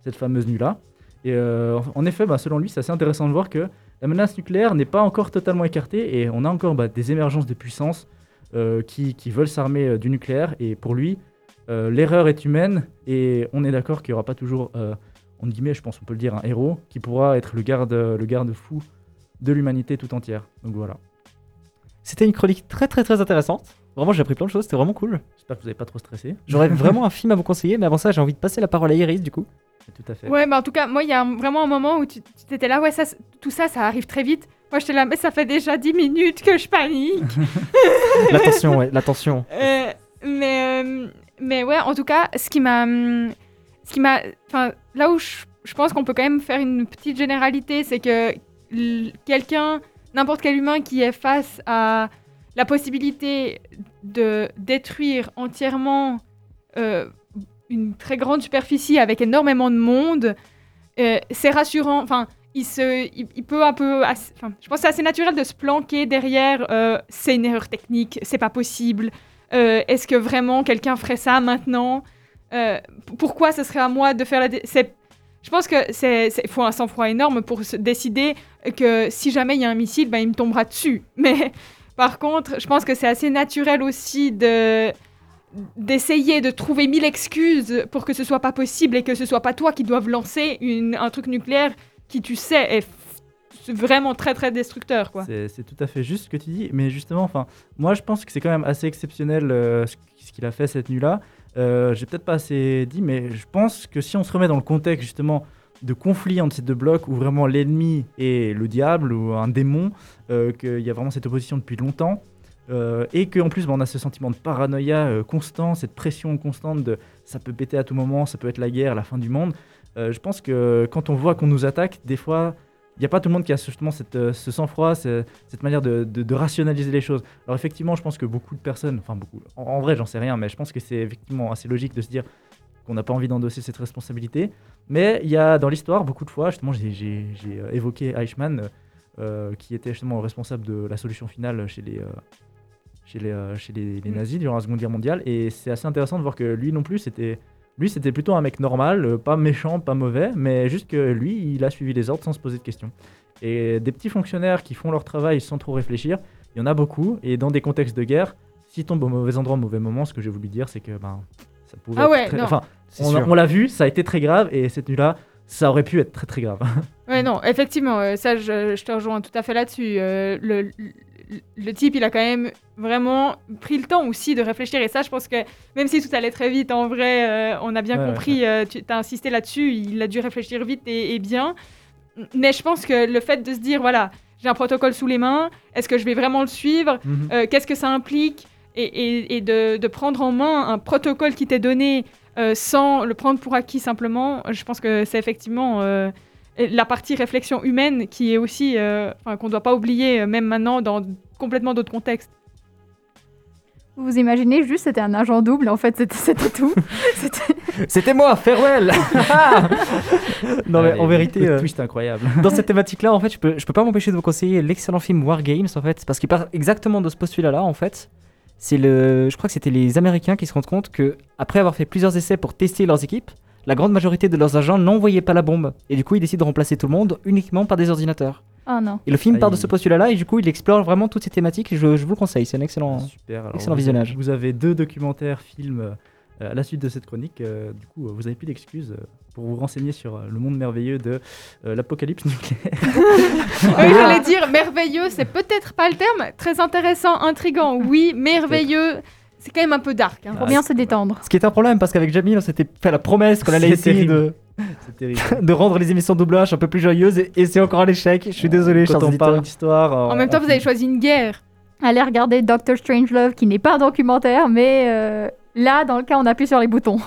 cette fameuse nuit-là. Et en- en effet, bah, selon lui, c'est assez intéressant de voir que la menace nucléaire n'est pas encore totalement écartée et on a encore bah, des émergences de puissances qui, veulent s'armer du nucléaire. Et pour lui, l'erreur est humaine et on est d'accord qu'il n'y aura pas toujours, entre guillemets, je pense on peut le dire, un héros qui pourra être le garde, le garde-fou de l'humanité tout entière. Donc voilà. C'était une chronique très très très intéressante. Vraiment, j'ai appris plein de choses, c'était vraiment cool. J'espère que vous n'avez pas trop stressé. J'aurais vraiment un film à vous conseiller, mais avant ça, j'ai envie de passer la parole à Iris du coup. Tout à fait. Ouais, bah en tout cas, moi, il y a un- vraiment un moment où tu tu étais là, ouais, ça, tout ça, ça arrive très vite. Moi, j'étais là, mais ça fait déjà 10 minutes que je panique. L'attention, ouais, l'attention. Euh, mais, euh, mais ouais, en tout cas, ce qui m'a. Ce qui m'a. Enfin, là où je, je pense qu'on peut quand même faire une petite généralité, c'est que quelqu'un, n'importe quel humain qui est face à la possibilité de détruire entièrement euh, une très grande superficie avec énormément de monde, euh, c'est rassurant. Enfin, il, se, il, peut un peu. Enfin, je pense que c'est assez naturel de se planquer derrière. euh, c'est une erreur technique, c'est pas possible. Est-ce que vraiment quelqu'un ferait ça maintenant Pourquoi ce serait à moi de faire la. Je pense que c'est faut un sang-froid énorme pour se décider que si jamais il y a un missile, ben, il me tombera dessus. Mais par contre, je pense que c'est assez naturel aussi de d'essayer de trouver mille excuses pour que ce soit pas possible et que ce soit pas toi qui doive lancer une, un truc nucléaire qui tu sais est vraiment très très destructeur. C'est tout à fait juste ce que tu dis, mais justement, enfin, moi je pense que c'est quand même assez exceptionnel euh, ce qu'il a fait cette nuit-là. Euh, J'ai peut-être pas assez dit, mais je pense que si on se remet dans le contexte justement de conflit entre ces deux blocs où vraiment l'ennemi est le diable ou un démon, euh, qu'il y a vraiment cette opposition depuis longtemps, euh, et qu'en plus bah, on a ce sentiment de paranoïa constant, cette pression constante de ça peut péter à tout moment, ça peut être la guerre, la fin du monde. Je pense que quand on voit qu'on nous attaque, des fois, il n'y a pas tout le monde qui a justement cette, euh, ce sang-froid, ce- cette manière de, de- de rationaliser les choses. Alors effectivement, je pense que beaucoup de personnes, enfin beaucoup, en, en vrai j'en sais rien, mais je pense que c'est effectivement assez logique de se dire qu'on n'a pas envie d'endosser cette responsabilité. Mais il y a dans l'histoire beaucoup de fois, justement j'ai euh, évoqué Eichmann, euh, qui était justement responsable de la solution finale chez les, euh, chez les, chez les, les Mm. nazis durant la Seconde Guerre mondiale. Et c'est assez intéressant de voir que lui non plus, c'était... Lui, c'était plutôt un mec normal, euh, pas méchant, pas mauvais, mais juste que lui, il a suivi les ordres sans se poser de questions. Et des petits fonctionnaires qui font leur travail sans trop réfléchir, il y en a beaucoup. Et dans des contextes de guerre, s'ils tombent au mauvais endroit au mauvais moment, ce que j'ai voulu dire, c'est que ben, ça pouvait Ah être ouais, très... non. Enfin, on, l'a vu, ça a été très grave. Et cette nuit-là, ça aurait pu être très très grave. Ouais, non, effectivement, euh, ça, je, je te rejoins tout à fait là-dessus. Euh, le, le, type, il a quand même vraiment pris le temps aussi de réfléchir. Et ça, je pense que même si tout allait très vite, en vrai, euh, on a bien Ouais, compris, euh, tu as insisté là-dessus, il a dû réfléchir vite et, et bien. Mais je pense que le fait de se dire, voilà, j'ai un protocole sous les mains, est-ce que je vais vraiment le suivre Mhm. Euh, Qu'est-ce que ça implique et, et- et de, de prendre en main un protocole qui t'est donné sans le prendre pour acquis simplement, je pense que c'est effectivement la partie réflexion humaine qui est aussi, euh, enfin, qu'on ne doit pas oublier, euh, même maintenant, dans complètement d'autres contextes. Vous vous imaginez juste, c'était un agent double, en fait, c'était- tout. C'était- C'était moi, farewell Non mais Allez, en vérité, le euh, twist incroyable. dans cette thématique-là, en fait, je peux, je peux pas m'empêcher de vous conseiller l'excellent film War Games, en fait, parce qu'il part exactement de ce postulat-là, en fait. C'est le, je crois que c'était les Américains qui se rendent compte que après avoir fait plusieurs essais pour tester leurs équipes, la grande majorité de leurs agents n'envoyaient pas la bombe, et du coup, ils décident de remplacer tout le monde uniquement par des ordinateurs. Oh non. Et le film part de ce postulat-là, et du coup, il explore vraiment toutes ces thématiques. Et je, je vous le conseille, c'est un excellent. Super. alors excellent vous- visionnage. Vous avez deux documentaires, films euh, à la suite de cette chronique. euh, du coup, vous avez plus d'excuses euh, pour vous renseigner sur le monde merveilleux de euh, l'apocalypse nucléaire. Oui, j'allais dire merveilleux, c'est peut-être pas le terme. Très intéressant, intrigant, oui. Merveilleux, c'est quand même un peu dark. hein. Pour bien se détendre. Ce qui est un problème, parce qu'avec Jamil, on s'était fait la promesse qu'on allait essayer de, de rendre les émissions double H un peu plus joyeuses, et, et c'est encore un échec. Je suis désolé, Quand chers on parle d'histoire. En même temps, vous avez choisi une guerre. Allez regarder Doctor Strangelove, qui n'est pas un documentaire, mais euh, là, dans le cas, on appuie sur les boutons.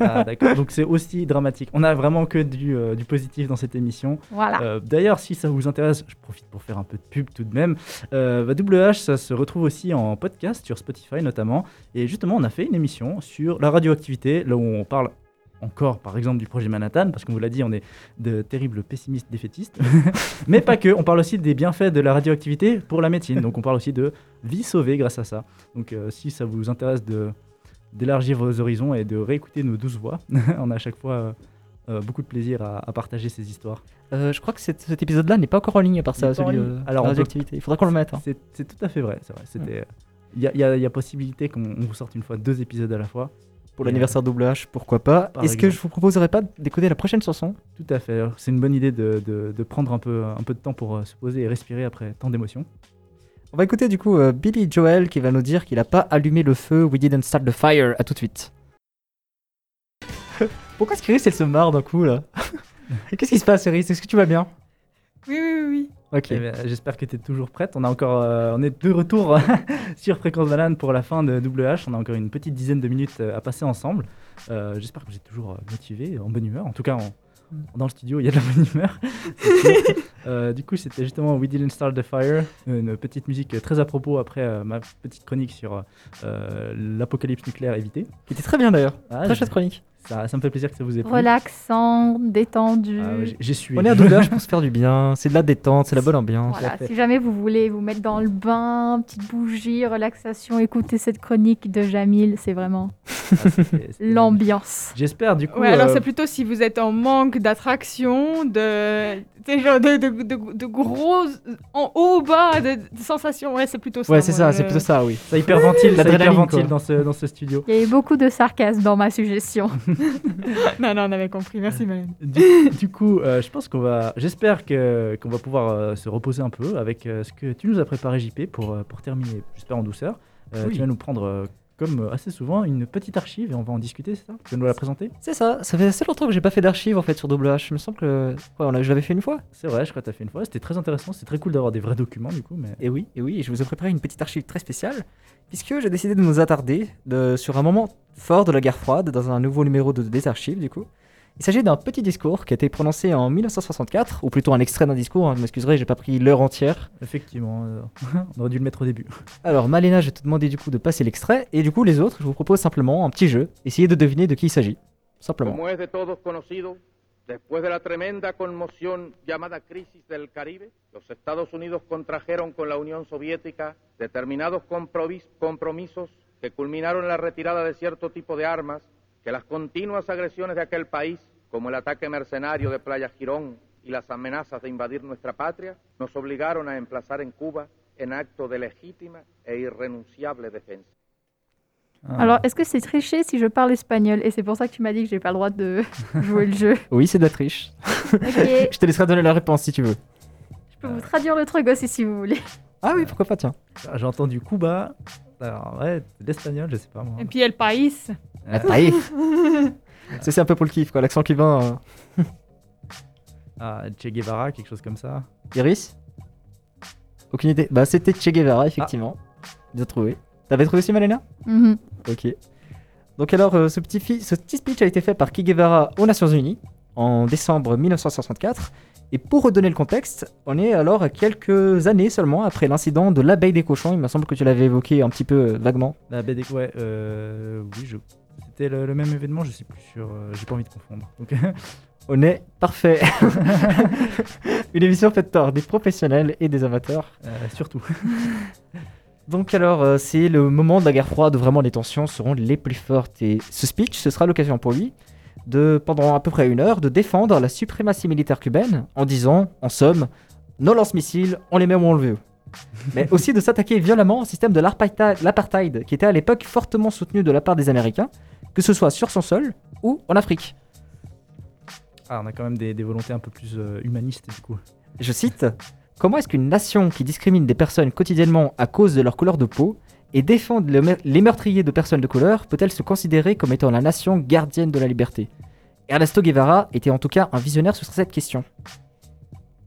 Ah, d'accord. Donc c'est aussi dramatique. On a vraiment que du, euh, du positif dans cette émission. Voilà. Euh, D'ailleurs, si ça vous intéresse, je profite pour faire un peu de pub tout de même. Euh, bah, WH, ça se retrouve aussi en podcast sur Spotify notamment. Et justement, on a fait une émission sur la radioactivité, là où on parle encore, par exemple, du projet Manhattan, parce qu'on vous l'a dit, on est de terribles pessimistes défaitistes. Mais pas que, on parle aussi des bienfaits de la radioactivité pour la médecine. Donc on parle aussi de vie sauvée grâce à ça. Donc euh, si ça vous intéresse de d'élargir vos horizons et de réécouter nos douze voix, on a à chaque fois euh, euh, beaucoup de plaisir à, à partager ces histoires. Euh, je crois que cet, cet épisode-là n'est pas encore en ligne à part ça, celui de Alors, on peut-. Il faudra qu'on le mette. hein. C'est tout à fait vrai, c'est vrai. C'était, il y, a, il y il y a possibilité qu'on on vous sorte une fois deux épisodes à la fois. Pour l'anniversaire double H, pourquoi pas. Est-ce que je vous proposerais pas d'écouter la prochaine chanson? Tout à fait. C'est une bonne idée de, de- de prendre un peu, un peu de temps pour se poser et respirer après tant d'émotions. On va écouter du coup euh, Billy Joel qui va nous dire qu'il a pas allumé le feu. We didn't start the fire. À tout de suite. Pourquoi est-ce qu'Iris elle se marre d'un coup là Qu'est-ce qui se passe, Iris Est-ce que tu vas bien? Oui, oui, oui, oui. Ok. Eh J'espère que tu es toujours prête. On, a encore, euh, on est de retour sur Fréquence Banane pour la fin de WH. On a encore une petite dizaine de minutes euh, à passer ensemble. Euh, J'espère que vous êtes toujours motivé, en bonne humeur. En tout cas, en- dans le studio, il y a de la bonne humeur. Euh, du coup, c'était justement We Didn't Start the Fire, une petite musique très à propos après euh, ma petite chronique sur euh, l'apocalypse nucléaire évité. Qui était très bien d'ailleurs. Ah, très chouette chronique. Ça, ça me fait plaisir que ça vous ait plu. Relaxant, détendu. Ah ouais, j'ai- J'ai sué. On est à double H pour se faire du bien. C'est de la détente, c'est la bonne ambiance. Voilà, si jamais vous voulez vous mettre dans le bain, petite bougie, relaxation, écoutez cette chronique de Jamil, c'est vraiment Ah, l'ambiance. J'espère du coup. Ouais, alors euh, c'est plutôt si vous êtes en manque d'attraction, de, de, de, de, de gros en haut bas de, de sensations. Ouais, c'est plutôt ça. Ouais, c'est ça, je- c'est plutôt ça, oui. Ça hyperventile, ça hyperventile dans ce, dans ce studio. Il y a eu beaucoup de sarcasme dans ma suggestion. Non, non, on avait compris. Merci, Malène. Du, du coup, euh, je pense qu'on va. J'espère que qu'on va pouvoir euh, se reposer un peu avec euh, ce que tu nous as préparé, JP, pour, euh, pour terminer, j'espère en douceur. Euh, Oui. Tu vas nous prendre, euh, comme euh, assez souvent, une petite archive et on va en discuter, c'est ça? Tu vas nous la présenter? C'est ça. Ça fait assez longtemps que j'ai pas fait d'archives en fait sur double H. Il me semble que ouais, on je l'avais fait une fois. C'est vrai, je crois que tu as fait une fois. C'était très intéressant. C'est très cool d'avoir des vrais documents, du coup. Mais... Et oui, et oui, je vous ai préparé une petite archive très spéciale, puisque j'ai décidé de nous attarder de- sur un moment fort de la guerre froide dans un nouveau numéro de, des archives, du coup. Il s'agit d'un petit discours qui a été prononcé en 1964, ou plutôt un extrait d'un discours, hein, vous m'excuserez, j'ai pas pris l'heure entière. Effectivement, euh, on aurait dû le mettre au début. Alors, Malena, je vais te demander du coup de passer l'extrait, et du coup, les autres, je vous propose simplement un petit jeu, essayez de deviner de qui il s'agit. Simplement. Como es de todos conocido, después de la tremenda conmoción llamada crisis del Caribe, los Estados Unidos contrajeron con la Unión Soviética determinados compromis- compromisos que culminaron en la retirada de cierto tipo de armas, que las continuas agresiones de aquel país, como el ataque mercenario de Playa Girón y las amenazas de invadir nuestra patria, nos obligaron a emplazar en Cuba en acto de legítima e irrenunciable defensa. Ah. Alors, est-ce que c'est triché si je parle espagnol? Et c'est pour ça que tu m'as dit que j'ai pas le droit de jouer le jeu. Oui, c'est de la triche. Ok, Je te laisserai donner la réponse si tu veux. je peux vous traduire le truc aussi si vous voulez. Ah oui, pourquoi pas, tiens. Ah, J'ai entendu Cuba. Alors, ouais, l'espagnol, je sais pas moi. Et puis El País. Ah. Ça, c'est un peu pour le kiff, quoi. L'accent cubain. euh. Ah, Che Guevara, quelque chose comme ça. Iris? Aucune idée. Bah, c'était Che Guevara, effectivement. Bien trouvé. T'avais trouvé aussi, Malena? Mhm. Ok. Donc alors, euh, ce, petit fi- ce petit speech a été fait par Che Guevara aux Nations Unies en décembre 1964. Et pour redonner le contexte, on est alors à quelques années seulement après l'incident de l'abeille des cochons. Il me semble que tu l'avais évoqué un petit peu euh, vaguement. La BD, ouais, euh, oui, je... c'était le, le même événement, je sais plus sûr, euh, j'ai pas envie de confondre. Donc, On est parfait. Une émission faite par des professionnels et des amateurs. euh, surtout. Donc alors, euh, c'est le moment de la guerre froide où vraiment les tensions seront les plus fortes. Et ce speech, ce sera l'occasion pour lui de, pendant à peu près une heure, de défendre la suprématie militaire cubaine en disant, en somme, nos lance-missiles, on les met où on le veut. Mais aussi de s'attaquer violemment au système de l'apartheid, qui était à l'époque fortement soutenu de la part des Américains, que ce soit sur son sol ou en Afrique. Ah, on a quand même des, des volontés un peu plus euh, humanistes du coup. Je cite Comment est-ce qu'une nation qui discrimine des personnes quotidiennement à cause de leur couleur de peau et défend le me- les meurtriers de personnes de couleur peut-elle se considérer comme étant la nation gardienne de la liberté? Ernesto Guevara était en tout cas un visionnaire sur cette question.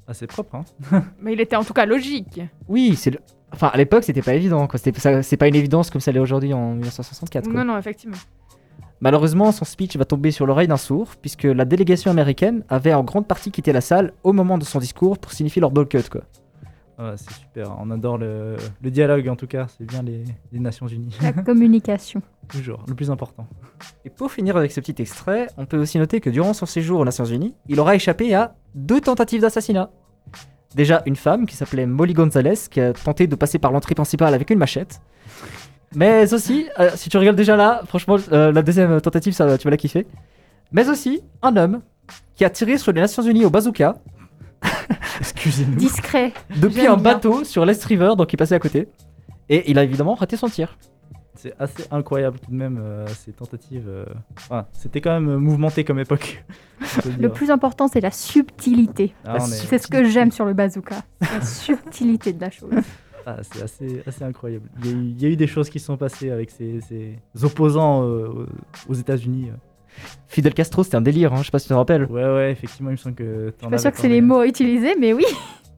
Ah, c'est propre, hein Mais il était en tout cas logique. Oui, c'est le... Enfin, à l'époque, c'était pas évident. quoi. C'était- ça- C'est pas une évidence comme ça l'est aujourd'hui en 1964. quoi. Non, non, effectivement. Malheureusement, son speech va tomber sur l'oreille d'un sourd, puisque la délégation américaine avait en grande partie quitté la salle au moment de son discours pour signifier leur boycott. Quoi. Ah, C'est super, on adore le, le dialogue en tout cas, c'est bien les, les Nations Unies. La communication. Toujours, le plus important. Et pour finir avec ce petit extrait, on peut aussi noter que durant son séjour aux Nations Unies, il aura échappé à deux tentatives d'assassinat. Déjà une femme qui s'appelait Molly Gonzalez qui a tenté de passer par l'entrée principale avec une machette. Mais aussi, euh, si tu regardes déjà là, franchement, euh, la deuxième tentative, ça, tu vas la kiffer. Mais aussi un homme qui a tiré sur les Nations Unies au bazooka Excusez-nous. Discret. depuis J'aime un bien. bateau sur l'Est River, donc il passait à côté. Et il a évidemment raté son tir. C'est assez incroyable tout de même euh, ces tentatives. euh, enfin, C'était quand même mouvementé comme époque. on peut Le plus important, c'est la subtilité. Ah, on est- C'est ce que j'aime sur le bazooka. La subtilité de la chose. Ah, c'est assez, assez incroyable. Il y, a eu, il y a eu des choses qui se sont passées avec ces, ces opposants euh, aux États-Unis. Fidel Castro, c'était un délire, hein, je sais pas si tu te rappelles. Ouais, ouais, effectivement, il me semble que. Je suis pas sûre que c'est les mots à utiliser, mais oui.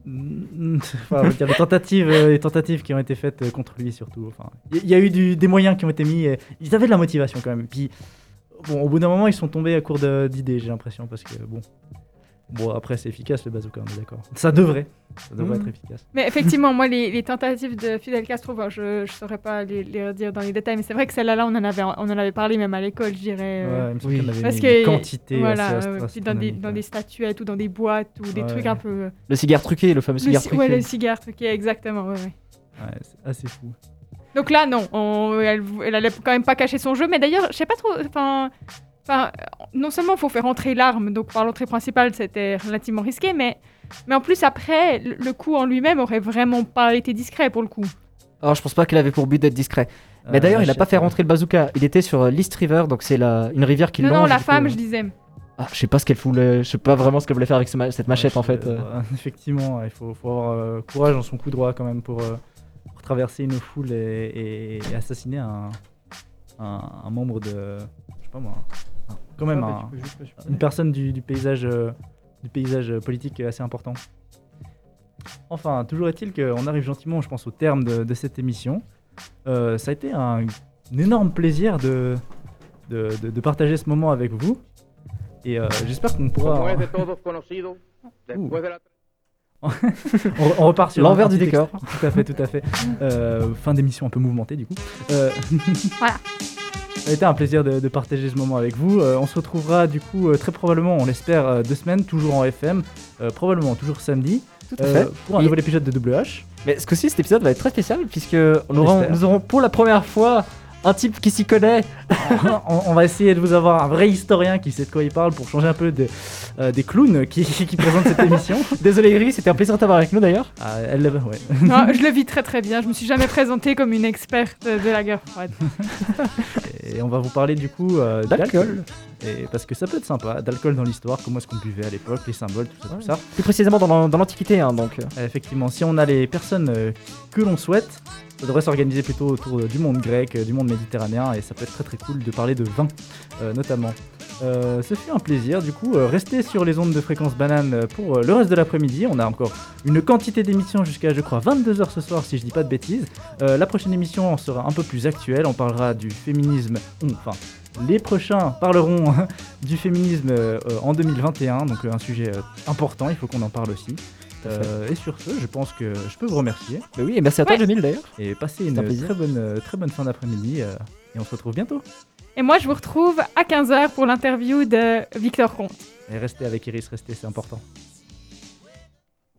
Enfin, on va dire les tentatives, euh, les tentatives qui ont été faites euh, contre lui surtout. Enfin, il y, il y a eu du- des moyens qui ont été mis. et ils avaient de la motivation quand même. Puis, bon, au bout d'un moment, ils sont tombés à court d'idées, j'ai l'impression, parce que bon, bon après c'est efficace le bazooka, on est d'accord. Ça devrait, ça devrait Mhm. être efficace. Mais effectivement, moi, les, les tentatives de Fidel Castro, bon, je ne saurais pas les, les redire dans les détails, mais c'est vrai que celle-là, on, en avait, on en avait parlé même à l'école, je dirais. euh, Ouais, il me semble oui. qu'il y en avait Parce que, quantité voilà, assez euh, dans, des, dans des statuettes ou dans des boîtes ou des Ouais. trucs un peu. euh, Le cigare truqué, le fameux Le, cigare ci- truqué. ouais, le cigare truqué, exactement. ouais, ouais. Ouais, c'est assez fou. Donc là, non, on- elle, elle allait quand même pas cacher son jeu, mais d'ailleurs, je sais pas trop. Enfin, enfin, non seulement il faut faire entrer l'arme, donc par l'entrée principale, c'était relativement risqué, mais, mais en plus, après, le, le coup en lui-même aurait vraiment pas été discret pour le coup. Alors, je pense pas qu'il avait pour but d'être discret. Mais Euh, d'ailleurs, il a pas fait rentrer le bazooka. Il était sur euh, l'East River, donc c'est la... une rivière qui non, longe. non, la coup, femme, euh, je disais. Ah, je sais pas ce qu'elle voulait. Je sais pas vraiment ce qu'elle voulait faire avec ce ma- cette machette Ouais, en fait. euh. effectivement, il faut, faut avoir euh, courage dans son coup droit quand même pour, euh, pour traverser une foule et, et- et assassiner un, un, un membre de. Je sais pas moi. Quand même un- une personne du, du paysage, euh, du paysage euh, politique assez important. Enfin, toujours est-il qu'on arrive gentiment, je pense, au terme de, de cette émission. Euh, ça a été un, un énorme plaisir de, de, de- de partager ce moment avec vous. Et euh, j'espère qu'on pourra. On, on repart sur L'envers un du petit décor. extrait. Tout à fait, tout à fait. Euh, fin d'émission un peu mouvementée du coup. Euh, Voilà. Ça a été un plaisir de, de partager ce moment avec vous. Euh, on se retrouvera du coup euh, très probablement, on l'espère, euh, deux semaines, toujours en FM, probablement toujours samedi, Tout à fait. pour un Et- nouvel épisode de WH. Mais ce coup-ci, cet épisode va être très spécial puisque On nous aurons pour la première fois un type qui s'y connaît. on, on va essayer de vous avoir un vrai historien qui sait de quoi il parle pour changer un peu de- euh, des clowns qui, qui présentent cette émission. Désolé Iris, c'était un plaisir de t'avoir avec nous d'ailleurs. Ah, elle, ouais. Non, je le vis très très bien. Je me suis jamais présentée comme une experte de la guerre froide. Et on va vous parler du coup euh, D'alcool. Et parce que ça peut être sympa, d'alcool dans l'histoire, comment est-ce qu'on buvait à l'époque, les symboles, tout ça, tout ça. Plus précisément dans l'an- dans l'Antiquité, hein, donc. euh. Effectivement, si on a les personnes euh, que l'on souhaite, ça devrait s'organiser plutôt autour du monde grec, euh, du monde méditerranéen, et ça peut être très très cool de parler de vin, euh, notamment. Euh, ce fut un plaisir, du coup, restez sur les ondes de fréquence banane pour le reste de l'après-midi. On a encore une quantité d'émissions jusqu'à, je crois, 22h ce soir, si je dis pas de bêtises. La prochaine émission sera un peu plus actuelle, on parlera du féminisme, enfin, les prochains parleront du féminisme en 2021, donc un sujet important, il faut qu'on en parle aussi. Euh, et sur ce, je pense que je peux vous remercier Bah oui, et merci à toi, Ouais. Jamil, d'ailleurs. et passer C'est une très bonne, euh, très bonne fin d'après-midi. euh, et on se retrouve bientôt. Et moi, je vous retrouve à 15h pour l'interview de Victor Comte. Et restez avec Iris, restez, c'est important.